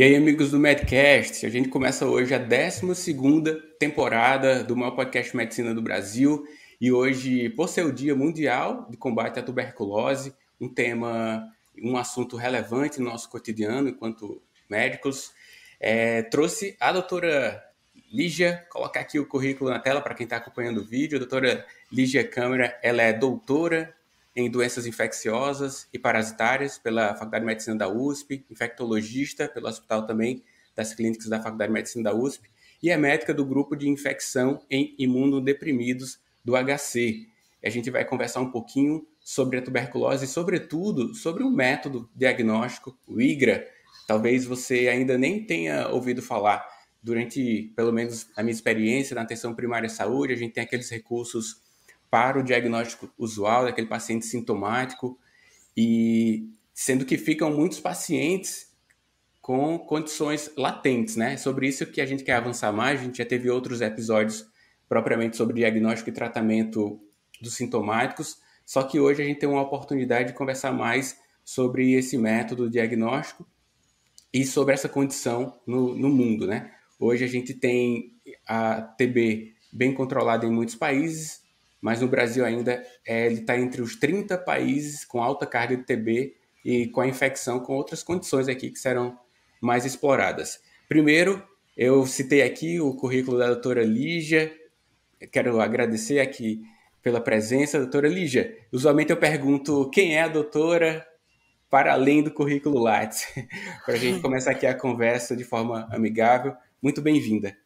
E aí, amigos do Medcast, a gente começa hoje a 12 temporada do maior podcast de medicina do Brasil. E hoje, por ser o Dia Mundial de Combate à Tuberculose, um tema, um assunto relevante no nosso cotidiano enquanto médicos, é, trouxe a doutora Lígia, colocar aqui o currículo na tela para quem está acompanhando o vídeo. A doutora Lígia Câmara, ela é doutora em doenças infecciosas e parasitárias pela Faculdade de Medicina da USP, infectologista pelo Hospital também das Clínicas da Faculdade de Medicina da USP e é médica do grupo de infecção em imunodeprimidos do HC. A gente vai conversar um pouquinho sobre a tuberculose e, sobretudo, sobre um método diagnóstico, o IGRA. Talvez você ainda nem tenha ouvido falar. Durante, pelo menos, a minha experiência na atenção primária à saúde, a gente tem aqueles recursos para o diagnóstico usual daquele paciente sintomático e sendo que ficam muitos pacientes com condições latentes, né? Sobre isso que a gente quer avançar mais, a gente já teve outros episódios propriamente sobre diagnóstico e tratamento dos sintomáticos, só que hoje a gente tem uma oportunidade de conversar mais sobre esse método diagnóstico e sobre essa condição no, no mundo, né? Hoje a gente tem a TB bem controlada em muitos países, mas no Brasil ainda é, ele está entre os 30 países com alta carga de TB e com a infecção com outras condições aqui que serão mais exploradas. Primeiro, eu citei aqui o currículo da doutora Lígia, quero agradecer aqui pela presença, doutora Lígia. Usualmente eu pergunto quem é a doutora para além do currículo Lattes, para a gente começar aqui a conversa de forma amigável. Muito bem-vinda.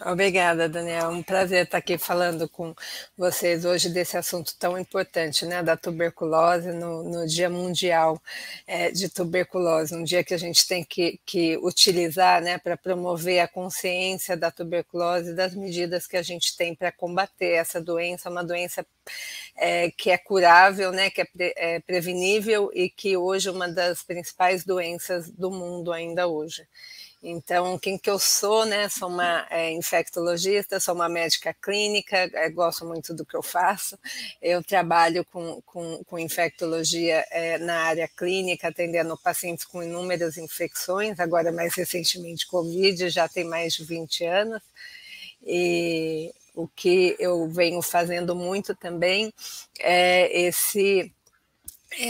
Obrigada, Daniel. Um prazer estar aqui falando com vocês hoje desse assunto tão importante, né, da tuberculose no, no Dia Mundial é, de Tuberculose, um dia que a gente tem que, que utilizar, né, para promover a consciência da tuberculose e das medidas que a gente tem para combater essa doença, uma doença é, que é curável, né, que é, pre, é prevenível e que hoje é uma das principais doenças do mundo ainda hoje. Então, quem que eu sou, né? Sou uma é, infectologista, sou uma médica clínica, é, gosto muito do que eu faço. Eu trabalho com, com, com infectologia é, na área clínica, atendendo pacientes com inúmeras infecções, agora mais recentemente Covid, já tem mais de 20 anos. E o que eu venho fazendo muito também é esse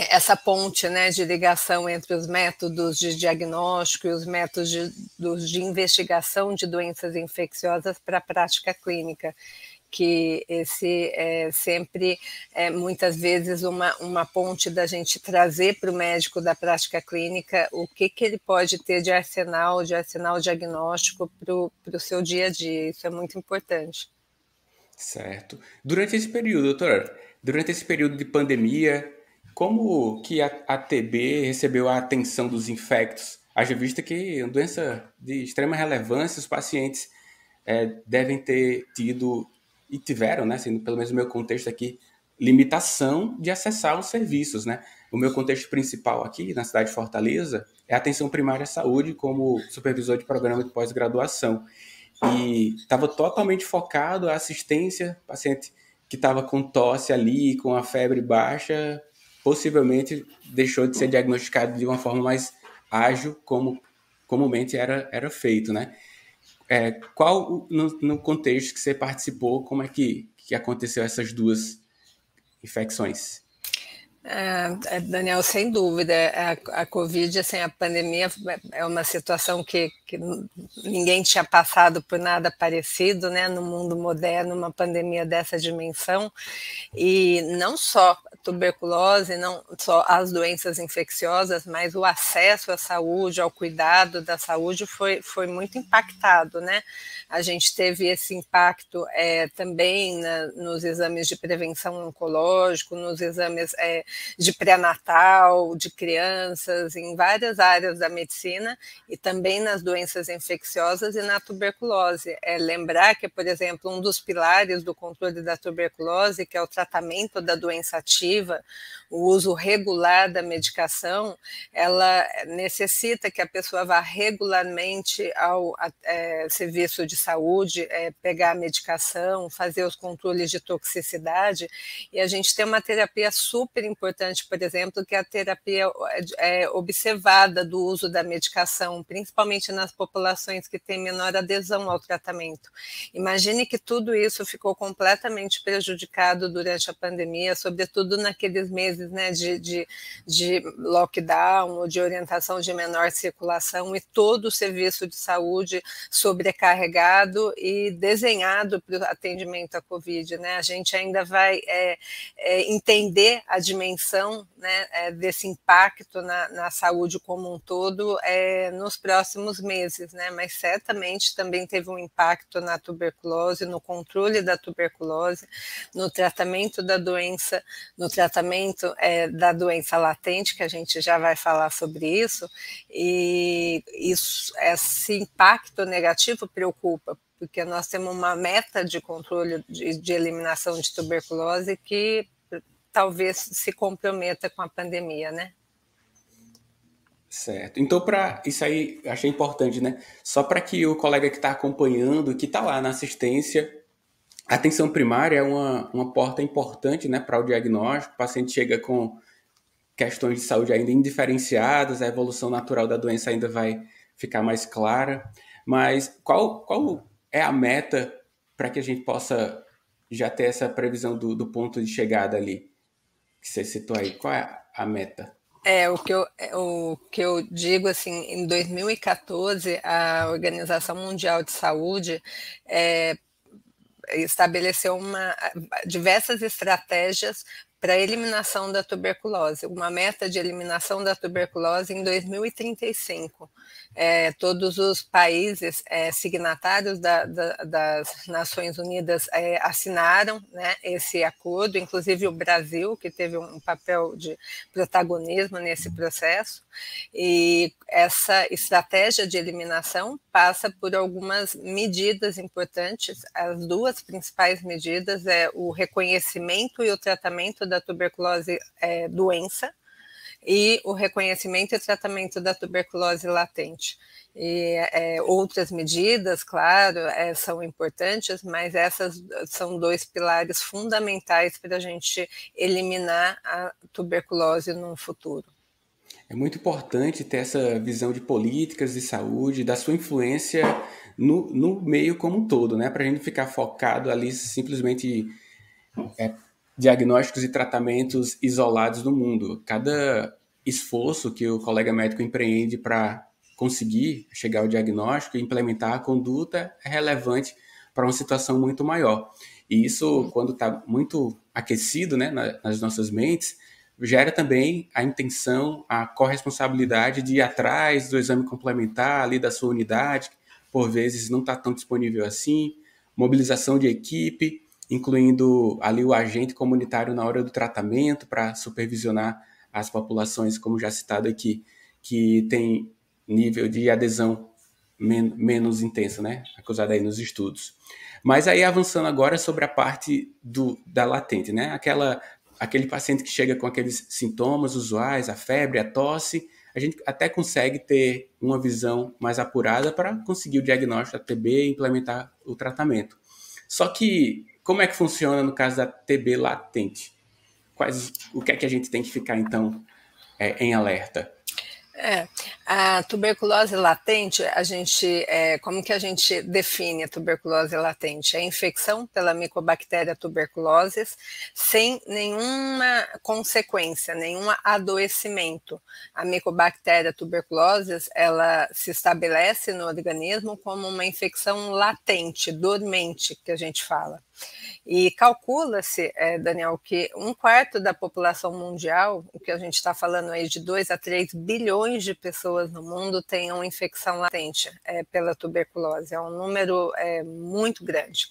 essa ponte né, de ligação entre os métodos de diagnóstico e os métodos de, de investigação de doenças infecciosas para a prática clínica, que esse é sempre, é, muitas vezes, uma, uma ponte da gente trazer para o médico da prática clínica o que, que ele pode ter de arsenal, de arsenal diagnóstico para o seu dia a dia. Isso é muito importante. Certo. Durante esse período, doutora, durante esse período de pandemia, como que a, a TB recebeu a atenção dos infectos? Haja vista que é uma doença de extrema relevância, os pacientes é, devem ter tido e tiveram, né, sendo pelo menos no meu contexto aqui, limitação de acessar os serviços, né? O meu contexto principal aqui na cidade de Fortaleza é a atenção primária à saúde como supervisor de programa de pós-graduação e estava totalmente focado a assistência paciente que estava com tosse ali, com a febre baixa, possivelmente deixou de ser diagnosticado de uma forma mais ágil, como comumente era, era feito, né? É, qual, no, no, contexto que você participou, como é que, que aconteceu essas duas infecções? É, é, Daniel, sem dúvida, a, a Covid, assim, a pandemia é uma situação que, que ninguém tinha passado por nada parecido, né, no mundo moderno, uma pandemia dessa dimensão, e não só tuberculose, não só as doenças infecciosas, mas o acesso à saúde, ao cuidado da saúde foi, foi muito impactado, né, a gente teve esse impacto é, também nos exames de prevenção oncológico, nos exames é, de pré-natal, de crianças, em várias áreas da medicina e também nas doenças infecciosas e na tuberculose. É lembrar que, por exemplo, um dos pilares do controle da tuberculose, que é o tratamento da doença ativa, o uso regular da medicação, ela necessita que a pessoa vá regularmente ao é, serviço de saúde, é, pegar a medicação, fazer os controles de toxicidade, e a gente tem uma terapia super importante, por exemplo, que é a terapia é, observada do uso da medicação, principalmente nas populações que têm menor adesão ao tratamento. Imagine que tudo isso ficou completamente prejudicado durante a pandemia, sobretudo naqueles meses né, de, de, de lockdown ou de orientação de menor circulação, e todo o serviço de saúde sobrecarregado e desenhado para o atendimento à Covid. Né? A gente ainda vai é, é, entender a dimensão né, é, desse impacto na, na, saúde como um todo é, nos próximos meses, né? mas certamente também teve um impacto na tuberculose, no controle da tuberculose, no tratamento da doença, no tratamento é, da doença latente, que a gente já vai falar sobre isso, e isso, esse impacto negativo preocupa, porque nós temos uma meta de controle de, de eliminação de tuberculose que talvez se comprometa com a pandemia, né? Certo. Então, para isso aí, achei importante, né? Só para que o colega que está acompanhando, que está lá na assistência, atenção primária é uma, uma porta importante né, para o diagnóstico. O paciente chega com questões de saúde ainda indiferenciadas, a evolução natural da doença ainda vai ficar mais clara. Mas qual, qual é a meta para que a gente possa já ter essa previsão do, do ponto de chegada ali? que você citou aí, qual é a meta? É, o que, eu, é, o que eu digo, assim, em 2014, a Organização Mundial de Saúde é, estabeleceu uma, diversas estratégias para a eliminação da tuberculose, uma meta de eliminação da tuberculose em 2035 é, todos os países é, signatários da, da, das Nações Unidas é, assinaram né, esse acordo, inclusive o Brasil, que teve um papel de protagonismo nesse processo, e essa estratégia de eliminação passa por algumas medidas importantes. As duas principais medidas é o reconhecimento e o tratamento da tuberculose é, doença, e o reconhecimento e tratamento da tuberculose latente. E é, outras medidas, claro, é, são importantes, mas essas são dois pilares fundamentais para a gente eliminar a tuberculose no futuro. É muito importante ter essa visão de políticas de saúde, da sua influência no, no meio como um todo, né? Para a gente ficar focado ali simplesmente é, diagnósticos e tratamentos isolados no mundo. Cada esforço que o colega médico empreende para conseguir chegar ao diagnóstico e implementar a conduta é relevante para uma situação muito maior. E isso, quando está muito aquecido né, nas nossas mentes, gera também a intenção, a corresponsabilidade de ir atrás do exame complementar ali da sua unidade, por vezes não está tão disponível assim, mobilização de equipe, incluindo ali o agente comunitário na hora do tratamento para supervisionar as populações, como já citado aqui, que tem nível de adesão men menos intenso, né? Acusado aí nos estudos. Mas aí avançando agora sobre a parte do, da latente, né? Aquela, aquele paciente que chega com aqueles sintomas usuais, a febre, a tosse, a gente até consegue ter uma visão mais apurada para conseguir o diagnóstico da TB e implementar o tratamento. Só que como é que funciona no caso da TB latente? Quais, o que é que a gente tem que ficar então é, em alerta? É, a tuberculose latente, a gente, é, como que a gente define a tuberculose latente? É infecção pela micobactéria tuberculose sem nenhuma consequência, nenhum adoecimento. A micobactéria tuberculose, ela se estabelece no organismo como uma infecção latente, dormente, que a gente fala. E calcula-se, é, Daniel, que um quarto da população mundial, o que a gente está falando aí de 2 a 3 bilhões de pessoas no mundo, tenham infecção latente é, pela tuberculose. É um número é, muito grande.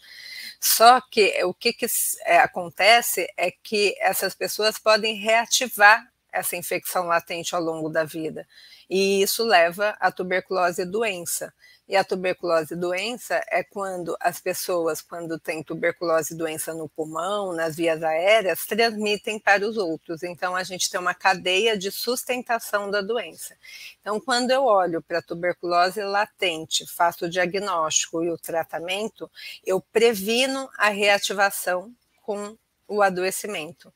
Só que o que, que é, acontece é que essas pessoas podem reativar essa infecção latente ao longo da vida. E isso leva à tuberculose doença. E a tuberculose doença é quando as pessoas, quando têm tuberculose doença no pulmão, nas vias aéreas, transmitem para os outros. Então, a gente tem uma cadeia de sustentação da doença. Então, quando eu olho para a tuberculose latente, faço o diagnóstico e o tratamento, eu previno a reativação com o adoecimento.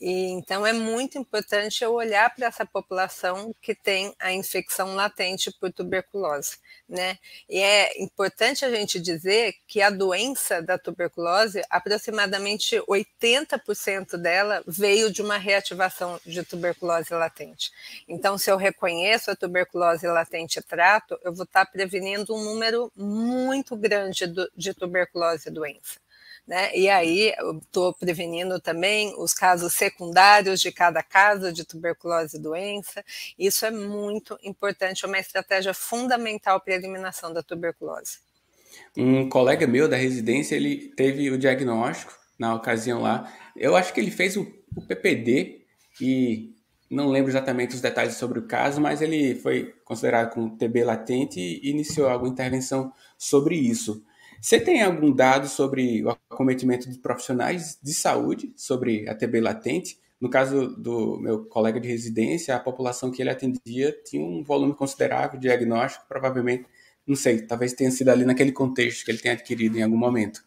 E, então, é muito importante eu olhar para essa população que tem a infecção latente por tuberculose, né? E é importante a gente dizer que a doença da tuberculose, aproximadamente 80% dela veio de uma reativação de tuberculose latente. Então, se eu reconheço a tuberculose latente e trato, eu vou estar prevenindo um número muito grande de tuberculose doença. Né? E aí estou prevenindo também os casos secundários de cada caso de tuberculose e doença. Isso é muito importante, é uma estratégia fundamental para a eliminação da tuberculose. Um colega meu da residência, ele teve o diagnóstico na ocasião lá. Eu acho que ele fez o, o PPD e não lembro exatamente os detalhes sobre o caso, mas ele foi considerado com TB latente e iniciou alguma intervenção sobre isso. Você tem algum dado sobre o acometimento de profissionais de saúde sobre a TB latente? No caso do meu colega de residência, a população que ele atendia tinha um volume considerável de diagnóstico, provavelmente, não sei, talvez tenha sido ali naquele contexto que ele tenha adquirido em algum momento.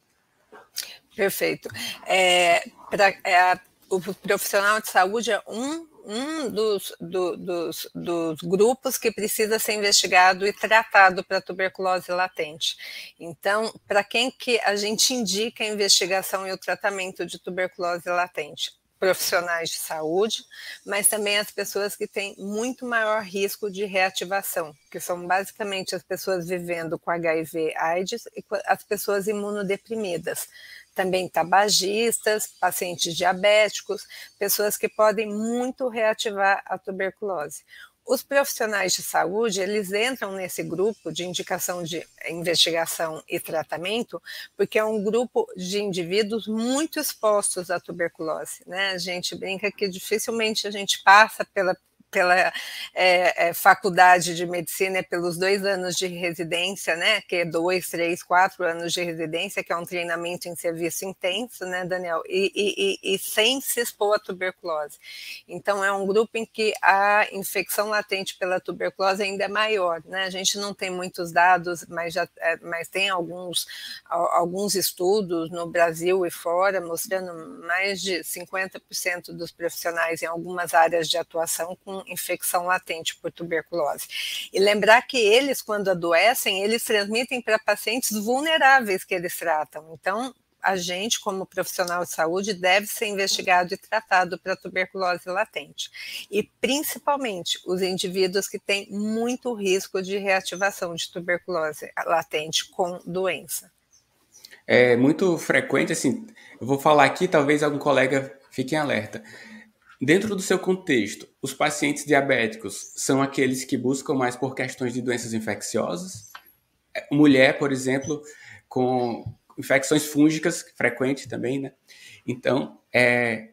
Perfeito. É, pra, é, o profissional de saúde é um um dos, do, dos, dos, grupos que precisa ser investigado e tratado para tuberculose latente. Então, para quem que a gente indica a investigação e o tratamento de tuberculose latente? Profissionais de saúde, mas também as pessoas que têm muito maior risco de reativação, que são basicamente as pessoas vivendo com HIV, AIDS e as pessoas imunodeprimidas também tabagistas, pacientes diabéticos, pessoas que podem muito reativar a tuberculose. Os profissionais de saúde, eles entram nesse grupo de indicação de investigação e tratamento, porque é um grupo de indivíduos muito expostos à tuberculose, né? A gente brinca que dificilmente a gente passa pela pela é, é, faculdade de medicina, é pelos dois anos de residência, né? Que é dois, três, quatro anos de residência, que é um treinamento em serviço intenso, né, Daniel? E, e, e, sem se expor à tuberculose. Então, é um grupo em que a infecção latente pela tuberculose ainda é maior, né? A gente não tem muitos dados, mas, já, é, mas tem alguns, alguns estudos no Brasil e fora mostrando mais de 50% dos profissionais em algumas áreas de atuação com infecção latente por tuberculose. E lembrar que eles, quando adoecem, eles transmitem para pacientes vulneráveis que eles tratam. Então, a gente, como profissional de saúde, deve ser investigado e tratado para tuberculose latente. E principalmente os indivíduos que têm muito risco de reativação de tuberculose latente com doença. É muito frequente, assim, eu vou falar aqui, talvez algum colega fique em alerta. Dentro do seu contexto, os pacientes diabéticos são aqueles que buscam mais por questões de doenças infecciosas? É, mulher, por exemplo, com infecções fúngicas, frequente também, né? Então, é,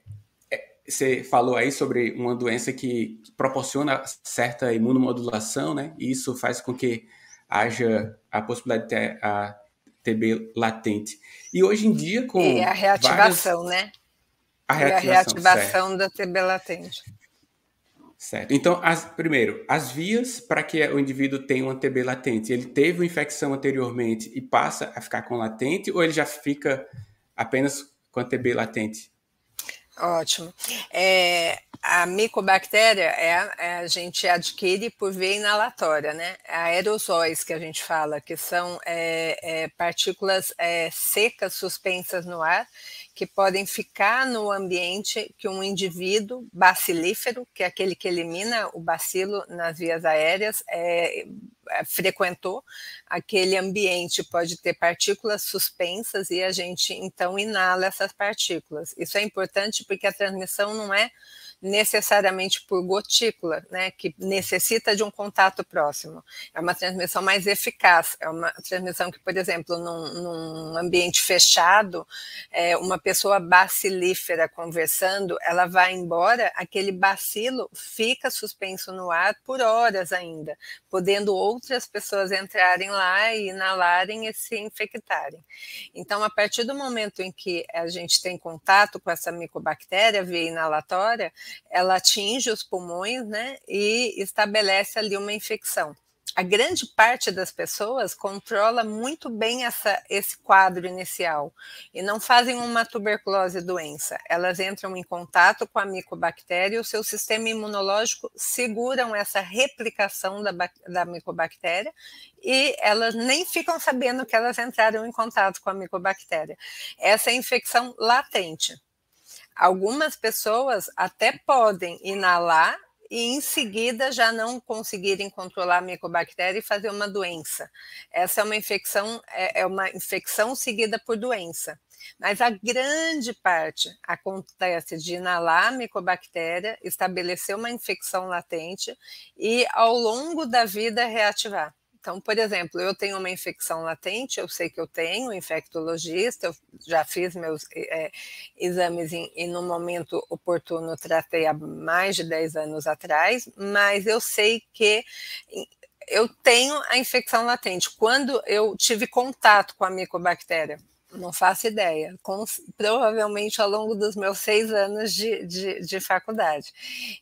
é, você falou aí sobre uma doença que, que proporciona certa imunomodulação, né? E isso faz com que haja a possibilidade de ter a TB latente. E hoje em dia, com. E a reativação, várias... né? A reativação, e a reativação da TB latente. Certo. Então, as, primeiro, as vias para que o indivíduo tenha uma TB latente, ele teve uma infecção anteriormente e passa a ficar com latente, ou ele já fica apenas com a TB latente? Ótimo. É, a micobactéria é, é, a gente adquire por via inalatória, né? Aerosóis que a gente fala, que são é, é partículas é, secas suspensas no ar que podem ficar no ambiente que um indivíduo bacilífero, que é aquele que elimina o bacilo nas vias aéreas, é, é, frequentou, aquele ambiente pode ter partículas suspensas e a gente então inala essas partículas. Isso é importante porque a transmissão não é necessariamente por gotícula, né, que necessita de um contato próximo. É uma transmissão mais eficaz, é uma transmissão que, por exemplo, num, num ambiente fechado, é, uma pessoa bacilífera conversando, ela vai embora, aquele bacilo fica suspenso no ar por horas ainda, podendo outras pessoas entrarem lá e inalarem e se infectarem. Então, a partir do momento em que a gente tem contato com essa micobactéria via inalatória, ela atinge os pulmões, né, e estabelece ali uma infecção a grande parte das pessoas controla muito bem essa, esse quadro inicial e não fazem uma tuberculose doença. Elas entram em contato com a micobactéria e o seu sistema imunológico seguram essa replicação da, da micobactéria e elas nem ficam sabendo que elas entraram em contato com a micobactéria. Essa é a infecção latente. Algumas pessoas até podem inalar e em seguida já não conseguirem controlar a micobactéria e fazer uma doença. Essa é uma infecção, é, é uma infecção seguida por doença. Mas a grande parte acontece de inalar a micobactéria, estabelecer uma infecção latente e, ao longo da vida, reativar. Então, por exemplo, eu tenho uma infecção latente, eu sei que eu tenho, infectologista, eu já fiz meus é, exames em, e no momento oportuno tratei há mais de 10 anos atrás, mas eu sei que eu tenho a infecção latente. Quando eu tive contato com a micobactéria, não faço ideia. Com, provavelmente ao longo dos meus seis anos de, de, de faculdade.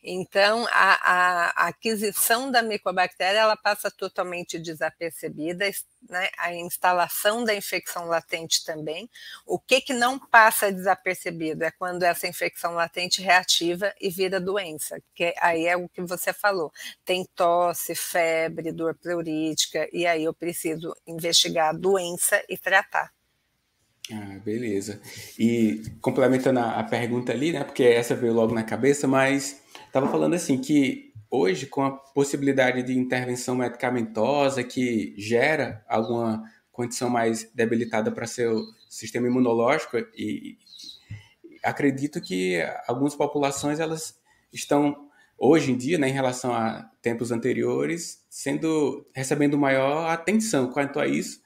Então, a, a, aquisição da micobactéria ela passa totalmente desapercebida, né? a instalação da infecção latente também. O que, que não passa desapercebido é quando essa infecção latente reativa e vira doença, que aí é o que você falou. Tem tosse, febre, dor pleurítica, e aí eu preciso investigar a doença e tratar. Ah, beleza. E complementando a, a, pergunta ali, né? Porque essa veio logo na cabeça, mas estava falando assim que hoje, com a possibilidade de intervenção medicamentosa que gera alguma condição mais debilitada para seu sistema imunológico, e, acredito que algumas populações elas estão hoje em dia, né, em relação a tempos anteriores, sendo recebendo maior atenção quanto a isso.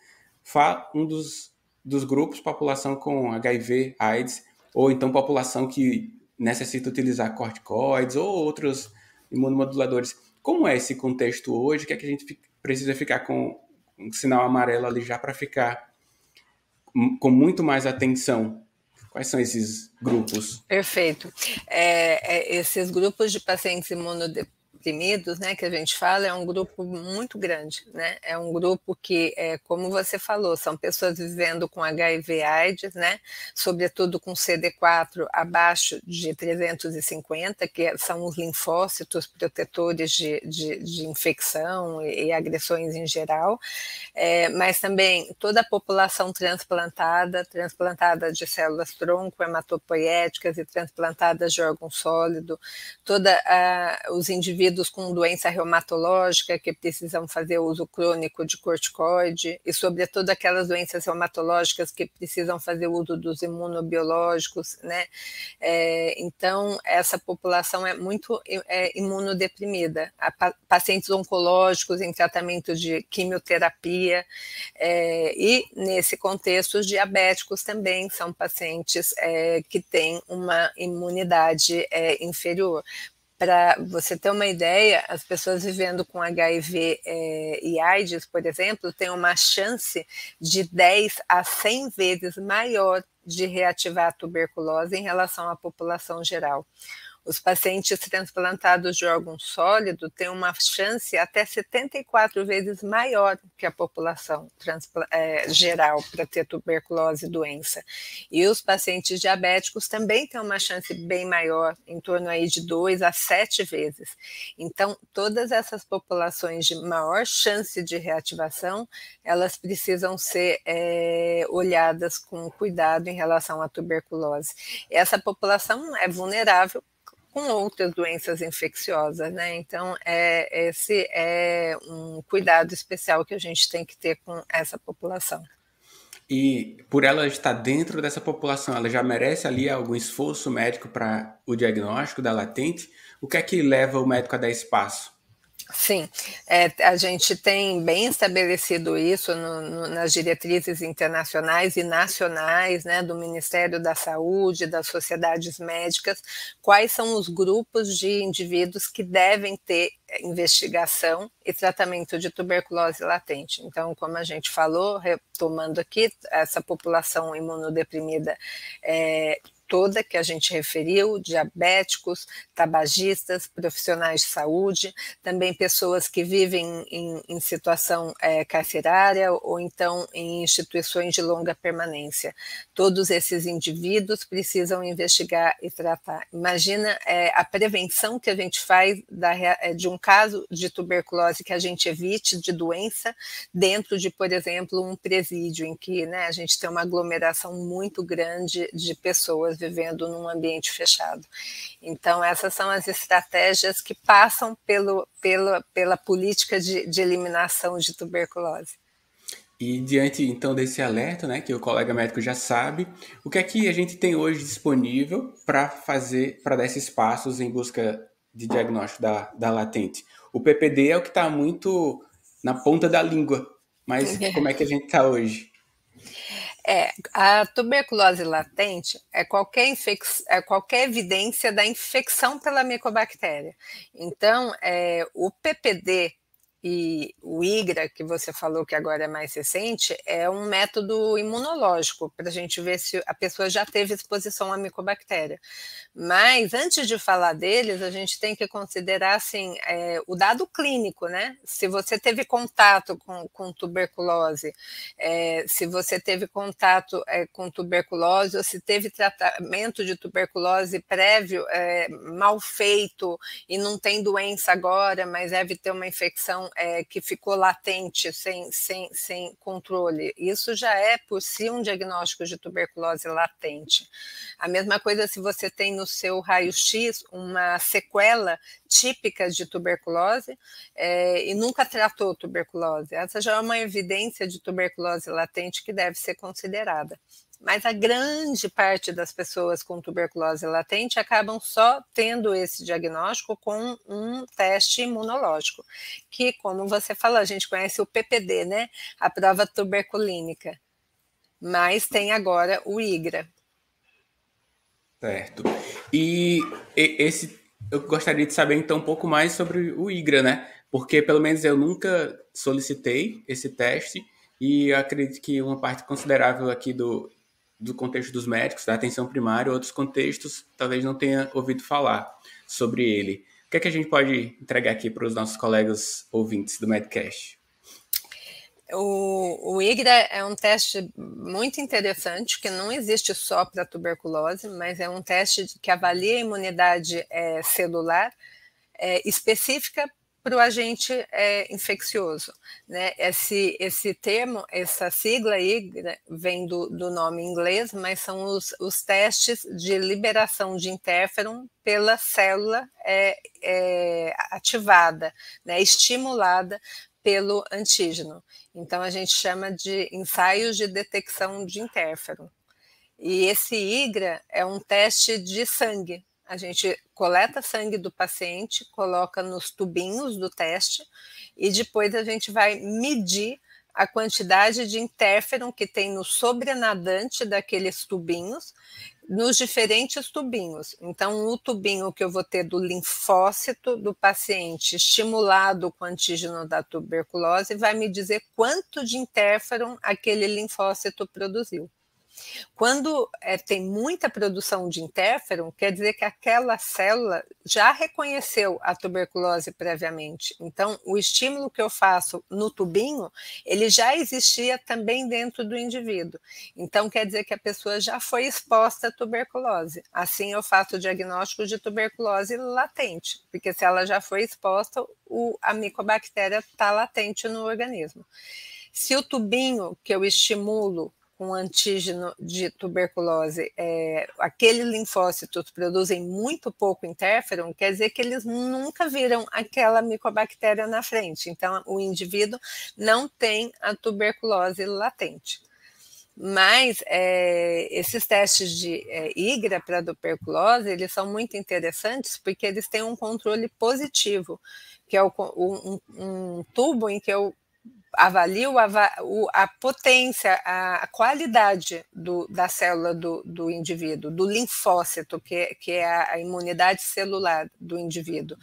Um dos dos grupos população com HIV, AIDS, ou então população que necessita utilizar corticoides ou outros imunomoduladores. Como é esse contexto hoje? Que é que a gente precisa ficar com um sinal amarelo ali já para ficar com muito mais atenção? Quais são esses grupos? Perfeito. É, é, esses grupos de pacientes imunodepressivos deprimidos, né, que a gente fala, é um grupo muito grande, né? É um grupo que, é, como você falou, são pessoas vivendo com HIV/AIDS, né? Sobretudo com CD4 abaixo de 350, que são os linfócitos protetores de, de, de infecção e, e, agressões em geral, é, mas também toda a população transplantada, transplantada de células tronco, hematopoéticas e transplantadas de órgão sólido, toda os indivíduos indivíduos com doença reumatológica que precisam fazer uso crônico de corticoide e, sobretudo, aquelas doenças reumatológicas que precisam fazer uso dos imunobiológicos, né? É, então, essa população é muito é, imunodeprimida. A, pacientes oncológicos em tratamento de quimioterapia é, e, nesse contexto, os diabéticos também são pacientes é, que têm uma imunidade é, inferior. Para você ter uma ideia, as pessoas vivendo com HIV é, e AIDS, por exemplo, têm uma chance de 10 a 100 vezes maior de reativar a tuberculose em relação à população geral. Os pacientes transplantados de órgão sólido têm uma chance até 74 vezes maior que a população é, geral para ter tuberculose e doença. E os pacientes diabéticos também têm uma chance bem maior, em torno aí de 2 a 7 vezes. Então, todas essas populações de maior chance de reativação, elas precisam ser é, olhadas com cuidado em relação à tuberculose. Essa população é vulnerável com outras doenças infecciosas, né? Então, é, esse é um cuidado especial que a gente tem que ter com essa população. E por ela estar dentro dessa população, ela já merece ali algum esforço médico para o diagnóstico da latente? O que é que leva o médico a dar espaço? Sim, é, a gente tem bem estabelecido isso no, no, nas diretrizes internacionais e nacionais, né, do Ministério da Saúde, das sociedades médicas, quais são os grupos de indivíduos que devem ter investigação e tratamento de tuberculose latente. Então, como a gente falou, retomando aqui, essa população imunodeprimida é, toda que a gente referiu, diabéticos, tabagistas, profissionais de saúde, também pessoas que vivem em, em situação é, carcerária ou então em instituições de longa permanência. Todos esses indivíduos precisam investigar e tratar. Imagina é, a prevenção que a gente faz da, é, de um caso de tuberculose que a gente evite de doença dentro de, por exemplo, um presídio em que né, a gente tem uma aglomeração muito grande de pessoas vivendo num ambiente fechado. Então, essas são as estratégias que passam pelo, pela, pela política de, de eliminação de tuberculose. E diante então desse alerta, né, que o colega médico já sabe, o que é que a gente tem hoje disponível para fazer, para dar esses passos em busca de diagnóstico da, da latente? O PPD é o que está muito na ponta da língua, mas como é que a gente está hoje? É, a tuberculose latente é qualquer, infec... é qualquer evidência da infecção pela micobactéria. Então, é, o PPD e o IGRA, que você falou que agora é mais recente, é um método imunológico para a gente ver se a pessoa já teve exposição à micobactéria. Mas antes de falar deles, a gente tem que considerar assim é, o dado clínico, né? Se você teve contato com, com tuberculose, é, se você teve contato é, com tuberculose ou se teve tratamento de tuberculose prévio é, mal feito e não tem doença agora, mas deve ter uma infecção é, que ficou latente, sem, sem, sem controle, isso já é por si um diagnóstico de tuberculose latente. A mesma coisa se você tem no seu raio-x uma sequela típica de tuberculose é, e nunca tratou tuberculose. Essa já é uma evidência de tuberculose latente que deve ser considerada mas a grande parte das pessoas com tuberculose latente acabam só tendo esse diagnóstico com um teste imunológico, que, como você falou, a gente conhece o PPD, né? A prova tuberculínica. Mas tem agora o IGRA. Certo. E esse eu gostaria de saber então um pouco mais sobre o IGRA, né? Porque pelo menos eu nunca solicitei esse teste e acredito que uma parte considerável aqui do, do contexto dos médicos, da atenção primária, outros contextos talvez não tenha ouvido falar sobre ele. O que é que a gente pode entregar aqui para os nossos colegas ouvintes do Medcast? O, o IGRA é um teste muito interessante, que não existe só para tuberculose, mas é um teste que avalia a imunidade é, celular é, específica para o agente é, infeccioso. Né? Esse, esse termo, essa sigla aí né, vem do, do nome inglês, mas são os, os testes de liberação de interferon pela célula é, é, ativada, né, estimulada pelo antígeno. Então, a gente chama de ensaios de detecção de interferon. E esse IGRA é um teste de sangue, a gente coleta sangue do paciente, coloca nos tubinhos do teste e depois a gente vai medir a quantidade de interferon que tem no sobrenadante daqueles tubinhos, nos diferentes tubinhos. Então, o tubinho que eu vou ter do linfócito do paciente estimulado com antígeno da tuberculose vai me dizer quanto de interferon aquele linfócito produziu. Quando é, tem muita produção de interferon, quer dizer que aquela célula já reconheceu a tuberculose previamente. Então, o estímulo que eu faço no tubinho, ele já existia também dentro do indivíduo. Então, quer dizer que a pessoa já foi exposta à tuberculose. Assim, eu faço o diagnóstico de tuberculose latente, porque se ela já foi exposta, o, a micobactéria está latente no organismo. Se o tubinho que eu estimulo com antígeno de tuberculose, é, aqueles linfócitos produzem muito pouco interferon, quer dizer que eles nunca viram aquela micobactéria na frente. Então, o indivíduo não tem a tuberculose latente. Mas é, esses testes de é, IGRA para tuberculose, eles são muito interessantes porque eles têm um controle positivo, que é o, um, um tubo em que eu avalio a, a potência, a, qualidade do, da célula do, do, indivíduo, do linfócito, que, que é a, a, imunidade celular do indivíduo.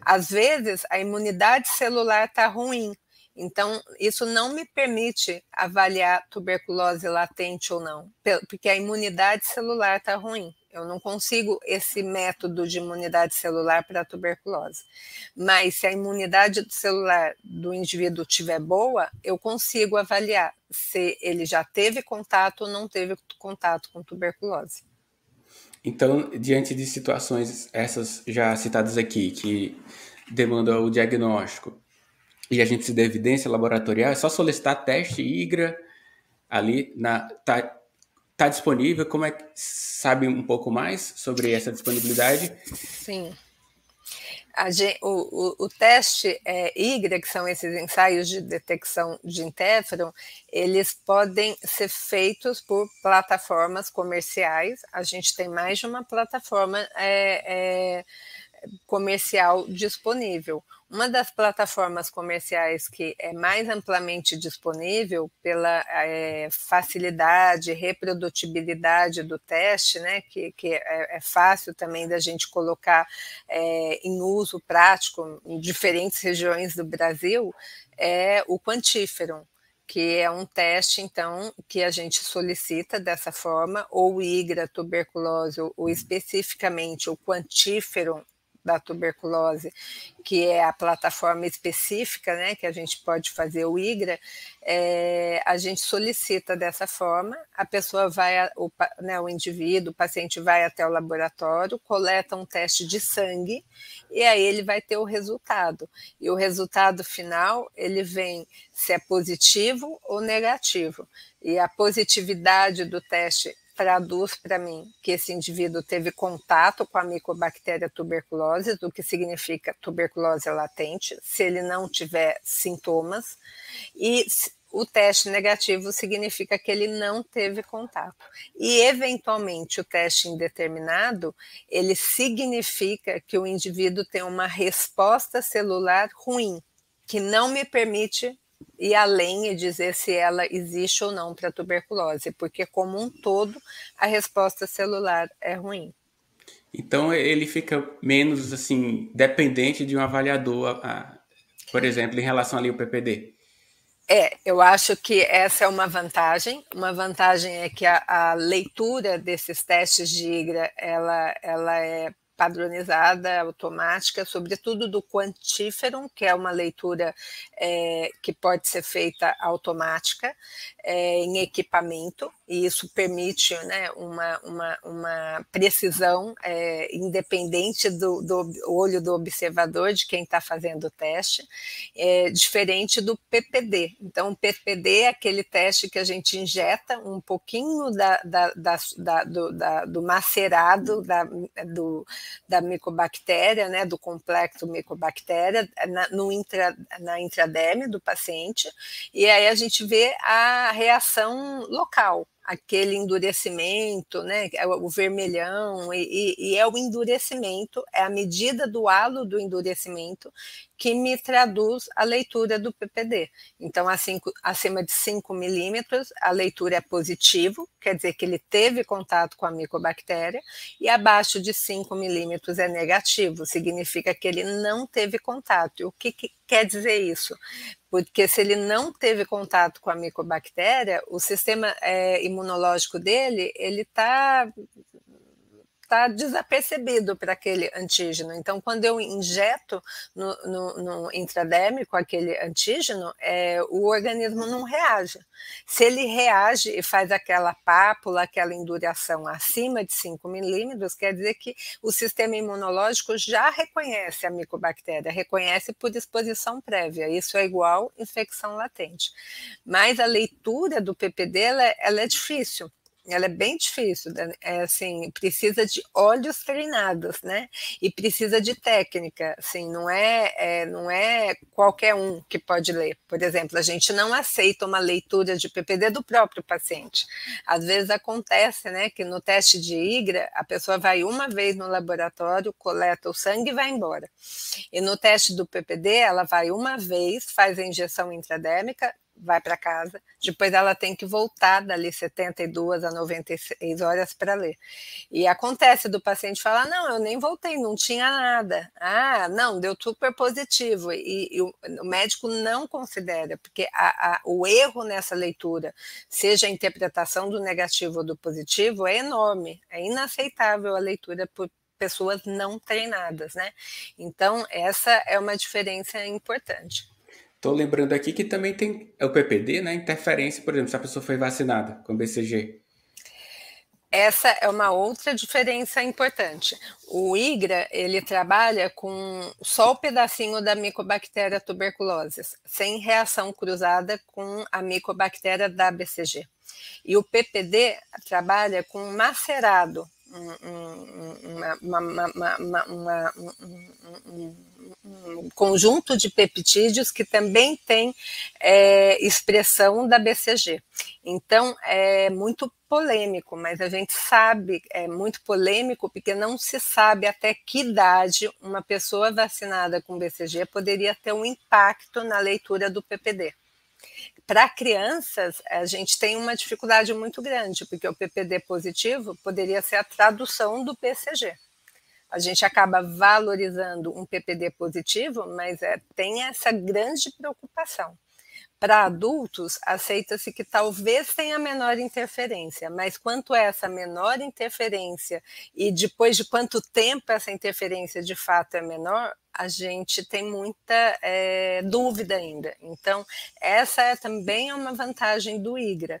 Às vezes, a imunidade celular está ruim, então, isso não me permite avaliar tuberculose latente ou não, porque a imunidade celular está ruim. Eu não consigo esse método de imunidade celular para tuberculose. Mas se a imunidade celular do indivíduo estiver boa, eu consigo avaliar se ele já teve contato ou não teve contato com tuberculose. Então, diante de situações essas já citadas aqui, que demandam o diagnóstico, e a gente se dá evidência laboratorial, é só solicitar teste IGRA ali na tá, tá disponível. Como é que sabe um pouco mais sobre essa disponibilidade? Sim. Gente, o, o, o, teste é, IGRA, que são esses ensaios de detecção de interferon, eles podem ser feitos por plataformas comerciais. A gente tem mais de uma plataforma é, é, comercial disponível. Uma das plataformas comerciais que é mais amplamente disponível pela é, facilidade, reprodutibilidade do teste, né, que, que é, é, fácil também da gente colocar é, em uso prático em diferentes regiões do Brasil, é o Quantiferon que é um teste, então, que a gente solicita dessa forma, ou IGRA, tuberculose, ou especificamente o quantífero da tuberculose, que é a plataforma específica, né, que a gente pode fazer o IGRA, é, a gente solicita dessa forma, a pessoa vai, o, né, o indivíduo, o paciente vai até o laboratório, coleta um teste de sangue e aí ele vai ter o resultado. E o resultado final, ele vem se é positivo ou negativo. E a positividade do teste traduz para mim que esse indivíduo teve contato com a micobactéria tuberculose, o que significa tuberculose latente, se ele não tiver sintomas, e o teste negativo significa que ele não teve contato. E, eventualmente, o teste indeterminado, ele significa que o indivíduo tem uma resposta celular ruim, que não me permite ir além e dizer se ela existe ou não para tuberculose, porque como um todo a resposta celular é ruim. Então ele fica menos assim dependente de um avaliador, por exemplo, em relação ali ao PPD. É, eu acho que essa é uma vantagem. Uma vantagem é que a, a leitura desses testes de IGRA ela, ela é padronizada, automática, sobretudo do quantíferon, que é uma leitura é, que pode ser feita automática é, em equipamento, e isso permite né, uma, uma, uma precisão é, independente do, do, olho do observador, de quem está fazendo o teste, é, diferente do PPD. Então, o PPD é aquele teste que a gente injeta um pouquinho da, da, da, da do, do macerado da, do, da micobactéria, né, do complexo micobactéria, na, no intra, na intrademe do paciente, e aí a gente vê a reação local aquele endurecimento, né, é o vermelhão, e, e, é o endurecimento, é a medida do halo do endurecimento que me traduz a leitura do PPD. Então, acima de 5 milímetros, a leitura é positivo, quer dizer que ele teve contato com a micobactéria, e abaixo de 5 milímetros é negativo, significa que ele não teve contato. E o que, que quer dizer isso? Porque se ele não teve contato com a micobactéria, o sistema é, imunológico dele, ele está está desapercebido para aquele antígeno. Então, quando eu injeto no, no, no intradérmico aquele antígeno, é, o organismo não reage. Se ele reage e faz aquela pápula, aquela enduração acima de 5 milímetros, quer dizer que o sistema imunológico já reconhece a micobactéria, reconhece por exposição prévia. Isso é igual infecção latente. Mas a leitura do PPD ela, ela é difícil ela é bem difícil, né? é assim, precisa de olhos treinados, né? E precisa de técnica, assim, não é, é, não é qualquer um que pode ler. Por exemplo, a gente não aceita uma leitura de PPD do próprio paciente. Às vezes acontece, né, que no teste de IGRA a pessoa vai uma vez no laboratório, coleta o sangue e vai embora. E no teste do PPD ela vai uma vez, faz a injeção intradérmica, vai para casa, depois ela tem que voltar dali 72 a 96 horas para ler. E acontece do paciente falar: não, eu nem voltei, não tinha nada. Ah, não, deu super positivo. E, e o, o, médico não considera, porque a, a, o erro nessa leitura, seja a interpretação do negativo ou do positivo, é enorme, é inaceitável a leitura por pessoas não treinadas, né? Então, essa é uma diferença importante. Estou lembrando aqui que também tem o PPD, né? Interferência, por exemplo, se a pessoa foi vacinada com BCG. Essa é uma outra diferença importante. O IGRA, ele trabalha com só o pedacinho da micobactéria tuberculoses, sem reação cruzada com a micobactéria da BCG. E o PPD trabalha com macerado, um, um, conjunto de peptídeos que também tem é, expressão da BCG. Então, é muito polêmico, mas a gente sabe, é muito polêmico, porque não se sabe até que idade uma pessoa vacinada com BCG poderia ter um impacto na leitura do PPD para crianças, a gente tem uma dificuldade muito grande, porque o PPD positivo poderia ser a tradução do PCG. A gente acaba valorizando um PPD positivo, mas é, tem essa grande preocupação. Para adultos, aceita-se que talvez tenha menor interferência, mas quanto é essa menor interferência e depois de quanto tempo essa interferência de fato é menor, a gente tem muita é, dúvida ainda. Então, essa é também uma vantagem do IGRA.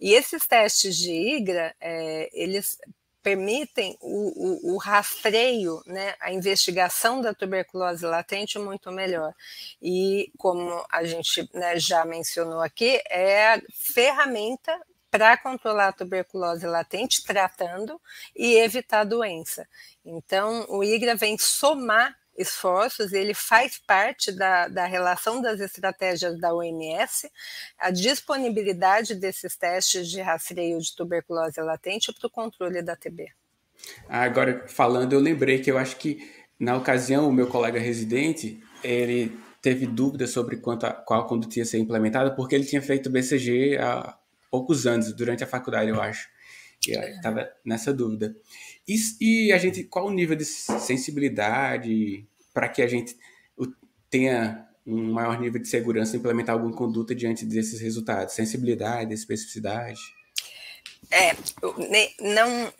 E esses testes de IGRA, é, eles permitem o, o, o, rastreio, né, a investigação da tuberculose latente muito melhor. E, como a gente né, já mencionou aqui, é a ferramenta para controlar a tuberculose latente, tratando e evitar a doença. Então, o IGRA vem somar esforços, ele faz parte da, da relação das estratégias da OMS, a disponibilidade desses testes de rastreio de tuberculose latente para o controle da TB. Agora, falando, eu lembrei que eu acho que, na ocasião, o meu colega residente, ele teve dúvidas sobre quanto a, qual conduta ia ser implementada, porque ele tinha feito BCG há poucos anos, durante a faculdade, eu acho. E estava nessa dúvida. E, e, a gente, qual o nível de sensibilidade para que a gente tenha um maior nível de segurança implementar alguma conduta diante desses resultados? Sensibilidade, especificidade? É, não,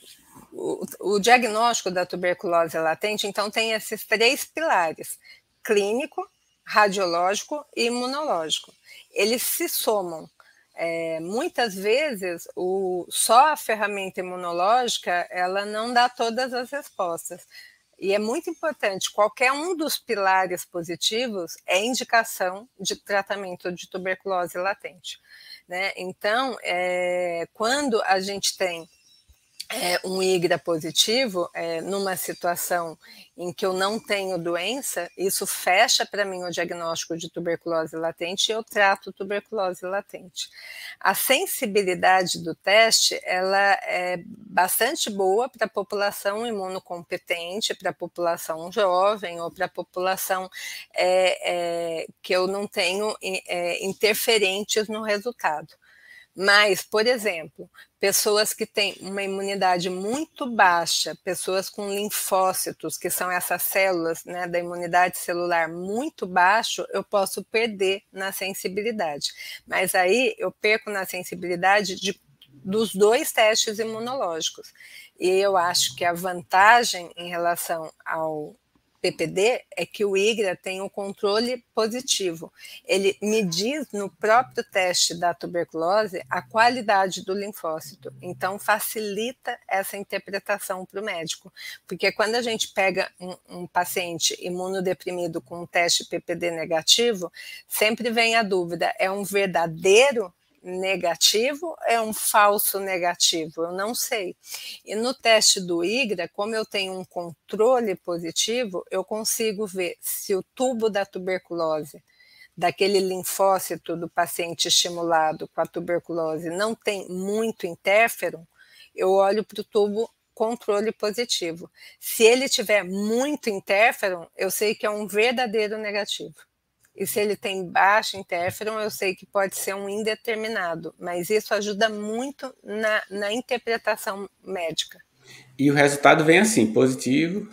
o, o diagnóstico da tuberculose latente, então, tem esses três pilares: clínico, radiológico e imunológico. Eles se somam. É, muitas vezes o, só a ferramenta imunológica ela não dá todas as respostas. E é muito importante, qualquer um dos pilares positivos é indicação de tratamento de tuberculose latente. Né? Então, é, quando a gente tem é, um IGRA positivo, é, numa situação em que eu não tenho doença, isso fecha para mim o diagnóstico de tuberculose latente e eu trato tuberculose latente. A sensibilidade do teste, ela é bastante boa para a população imunocompetente, para a população jovem ou para a população é, é, que eu não tenho é, interferentes no resultado. Mas, por exemplo, pessoas que têm uma imunidade muito baixa, pessoas com linfócitos, que são essas células né, da imunidade celular muito baixo, eu posso perder na sensibilidade. Mas aí eu perco na sensibilidade de, dos dois testes imunológicos. E eu acho que a vantagem em relação ao PPD é que o IGRA tem um controle positivo. Ele me diz no próprio teste da tuberculose a qualidade do linfócito. Então, facilita essa interpretação para o médico. Porque quando a gente pega um, um, paciente imunodeprimido com um teste PPD negativo, sempre vem a dúvida: é um verdadeiro negativo, é um falso negativo, eu não sei. E no teste do IGRA, como eu tenho um controle positivo, eu consigo ver se o tubo da tuberculose, daquele linfócito do paciente estimulado com a tuberculose, não tem muito interferon, eu olho para o tubo controle positivo. Se ele tiver muito interferon, eu sei que é um verdadeiro negativo. E se ele tem baixo interferon, eu sei que pode ser um indeterminado, mas isso ajuda muito na, na interpretação médica. E o resultado vem assim, positivo,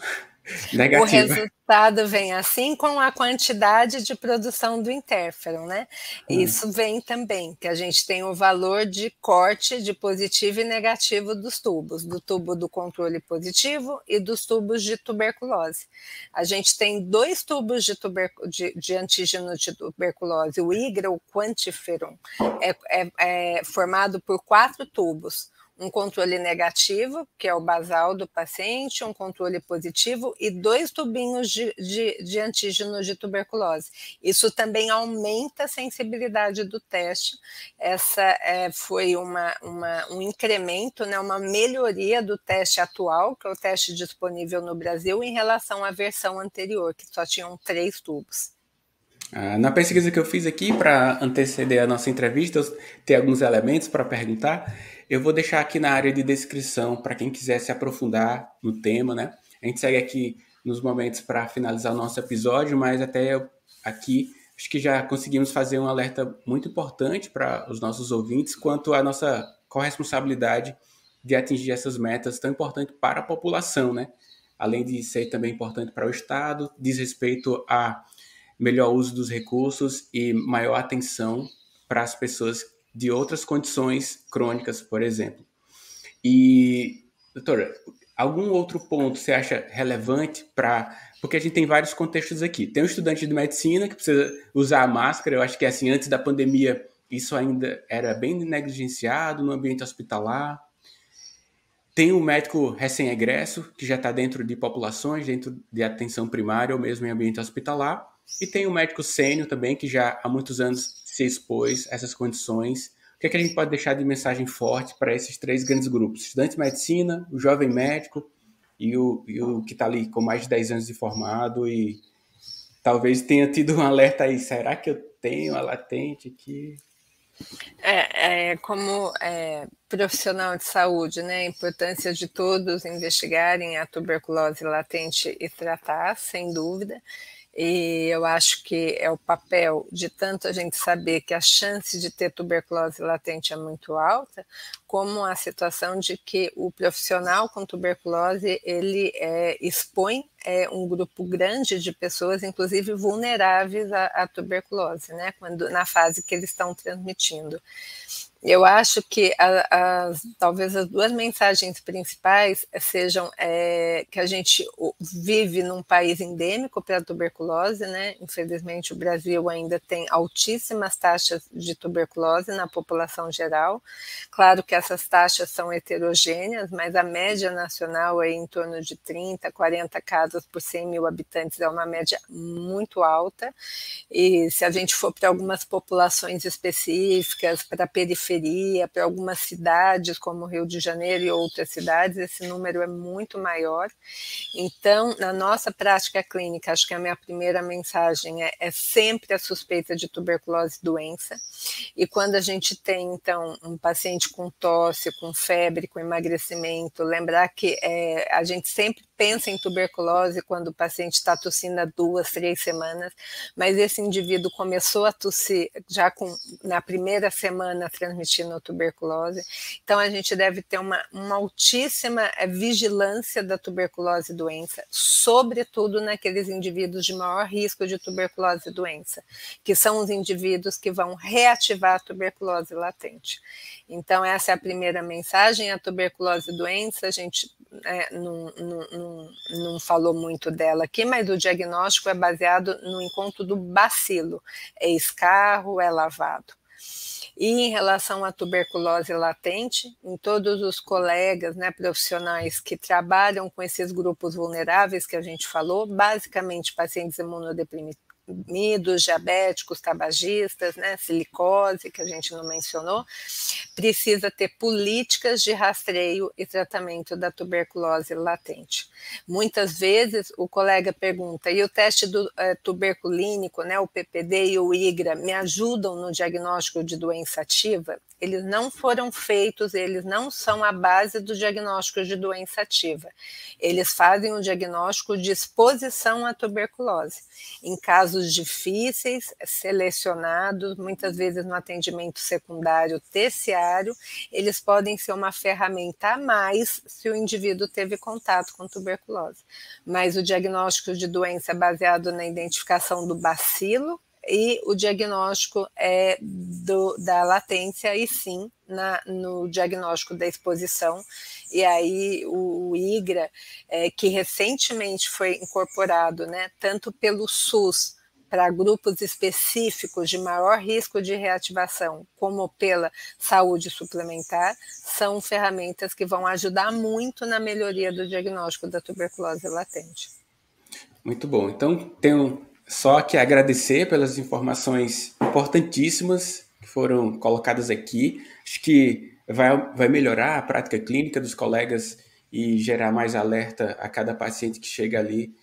Negativa. O resultado vem assim com a quantidade de produção do interferon, né? Hum. Isso vem também, que a gente tem o valor de corte de positivo e negativo dos tubos, do tubo do controle positivo e dos tubos de tuberculose. A gente tem dois tubos de, de, de antígeno de tuberculose, o IGRA, o quantiferon, é, é, é formado por quatro tubos um controle negativo, que é o basal do paciente, um controle positivo e dois tubinhos de, de, de antígeno de tuberculose. Isso também aumenta a sensibilidade do teste. Essa é, foi uma, uma, um incremento, né, uma melhoria do teste atual, que é o teste disponível no Brasil, em relação à versão anterior, que só tinham três tubos. Ah, na pesquisa que eu fiz aqui, para anteceder a nossa entrevista, eu tenho alguns elementos para perguntar. Eu vou deixar aqui na área de descrição para quem quiser se aprofundar no tema, né? A gente segue aqui nos momentos para finalizar o nosso episódio, mas até aqui acho que já conseguimos fazer um alerta muito importante para os nossos ouvintes quanto à nossa corresponsabilidade de atingir essas metas tão importantes para a população, né? Além de ser também importante para o Estado, diz respeito a melhor uso dos recursos e maior atenção para as pessoas de outras condições crônicas, por exemplo. E, doutora, algum outro ponto você acha relevante para. Porque a gente tem vários contextos aqui. Tem um estudante de medicina que precisa usar a máscara, eu acho que assim, antes da pandemia, isso ainda era bem negligenciado no ambiente hospitalar. Tem um médico recém-egresso, que já está dentro de populações, dentro de atenção primária ou mesmo em ambiente hospitalar. E tem um médico sênior também, que já há muitos anos se expôs a essas condições. O que, é que a gente pode deixar de mensagem forte para esses três grandes grupos? Estudante de medicina, o jovem médico e o, e o que está ali com mais de 10 anos de formado e talvez tenha tido um alerta aí. Será que eu tenho a latente aqui? É, é, como é, profissional de saúde, né, a importância de todos investigarem a tuberculose latente e tratar, sem dúvida. E eu acho que é o papel de tanto a gente saber que a chance de ter tuberculose latente é muito alta, como a situação de que o profissional com tuberculose ele é, expõe é, um grupo grande de pessoas, inclusive vulneráveis à, à tuberculose, né? Quando na fase que eles estão transmitindo. Eu acho que a, as, talvez as duas mensagens principais sejam é, que a gente vive num país endêmico para a tuberculose, né? Infelizmente, o Brasil ainda tem altíssimas taxas de tuberculose na população geral. Claro que essas taxas são heterogêneas, mas a média nacional é em torno de 30, 40 casos por 100 mil habitantes, é uma média muito alta. E se a gente for para algumas populações específicas, para a periferia, periferia, para algumas cidades, como Rio de Janeiro e outras cidades, esse número é muito maior. Então, na nossa prática clínica, acho que a minha primeira mensagem é, é sempre a suspeita de tuberculose doença. E quando a gente tem, então, um paciente com tosse, com febre, com emagrecimento, lembrar que é, a gente sempre pensa em tuberculose quando o paciente está tossindo há duas, três semanas, mas esse indivíduo começou a tossir já com, na primeira semana transmitindo tuberculose. Então, a gente deve ter uma, uma altíssima eh, vigilância da tuberculose doença, sobretudo naqueles indivíduos de maior risco de tuberculose doença, que são os indivíduos que vão reativar a tuberculose latente. Então, essa é a primeira mensagem. A tuberculose doença, a gente é, não, não, não, não, falou muito dela aqui, mas o diagnóstico é baseado no encontro do bacilo. É escarro, é lavado. E em relação à tuberculose latente, em todos os colegas né, profissionais que trabalham com esses grupos vulneráveis que a gente falou, basicamente pacientes imunodeprimidos deprimidos, diabéticos, tabagistas, né, silicose, que a gente não mencionou, precisa ter políticas de rastreio e tratamento da tuberculose latente. Muitas vezes o colega pergunta, e o teste do é, tuberculínico, né, o PPD e o IGRA, me ajudam no diagnóstico de doença ativa? eles não foram feitos, eles não são a base do diagnóstico de doença ativa. Eles fazem o diagnóstico de exposição à tuberculose. Em casos difíceis, selecionados, muitas vezes no atendimento secundário terciário, eles podem ser uma ferramenta a mais se o indivíduo teve contato com tuberculose. Mas o diagnóstico de doença é baseado na identificação do bacilo, e o diagnóstico é do, da latência, e sim, na, no diagnóstico da exposição. E aí o, o IGRA, é, que recentemente foi incorporado, né, tanto pelo SUS para grupos específicos de maior risco de reativação, como pela saúde suplementar, são ferramentas que vão ajudar muito na melhoria do diagnóstico da tuberculose latente. Muito bom. Então, tenho só que agradecer pelas informações importantíssimas que foram colocadas aqui. Acho que vai, vai melhorar a prática clínica dos colegas e gerar mais alerta a cada paciente que chega ali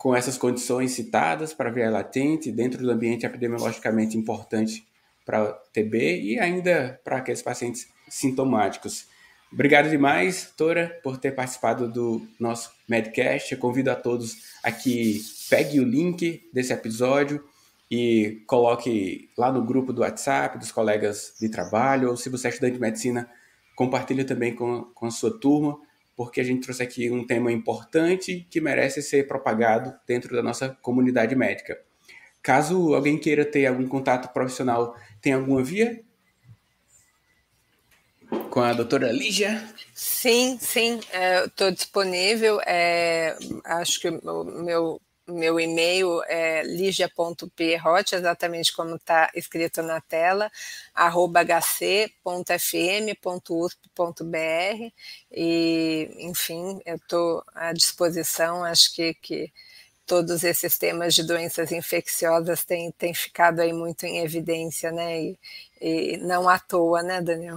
com essas condições citadas para via latente, dentro do ambiente epidemiologicamente importante para TB e ainda para aqueles pacientes sintomáticos. Obrigado demais, doutora, por ter participado do nosso Medcast. Eu convido a todos a que pegue o link desse episódio e coloque lá no grupo do WhatsApp dos colegas de trabalho, ou se você é estudante de medicina, compartilhe também com, com a sua turma, porque a gente trouxe aqui um tema importante que merece ser propagado dentro da nossa comunidade médica. Caso alguém queira ter algum contato profissional, tem alguma via? com a doutora Lígia? Sim, sim, estou é, disponível. É, acho que o meu, meu e-mail é ligia.pierrote, exatamente como está escrito na tela, arroba hc.fm.usp.br e, enfim, eu estou à disposição, acho que, que todos esses temas de doenças infecciosas têm, têm ficado aí muito em evidência, né, e, e não à toa, né, Daniel?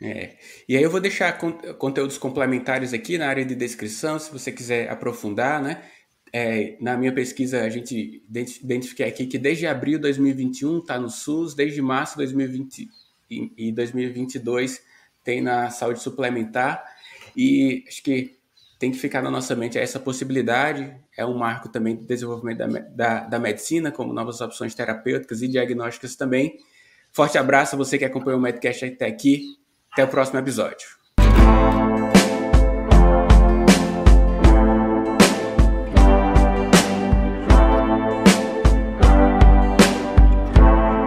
É. E aí eu vou deixar conteúdos complementares aqui na área de descrição, se você quiser aprofundar, né? É, na minha pesquisa, a gente identifiquei aqui que desde abril de 2021 está no SUS, desde março de 2020 e 2022 tem na saúde suplementar, e acho que tem que ficar na nossa mente essa possibilidade, é um marco também de desenvolvimento da, da, da medicina, como novas opções terapêuticas e diagnósticas também. Forte abraço a você que acompanhou o Medcast até aqui. Até o próximo episódio.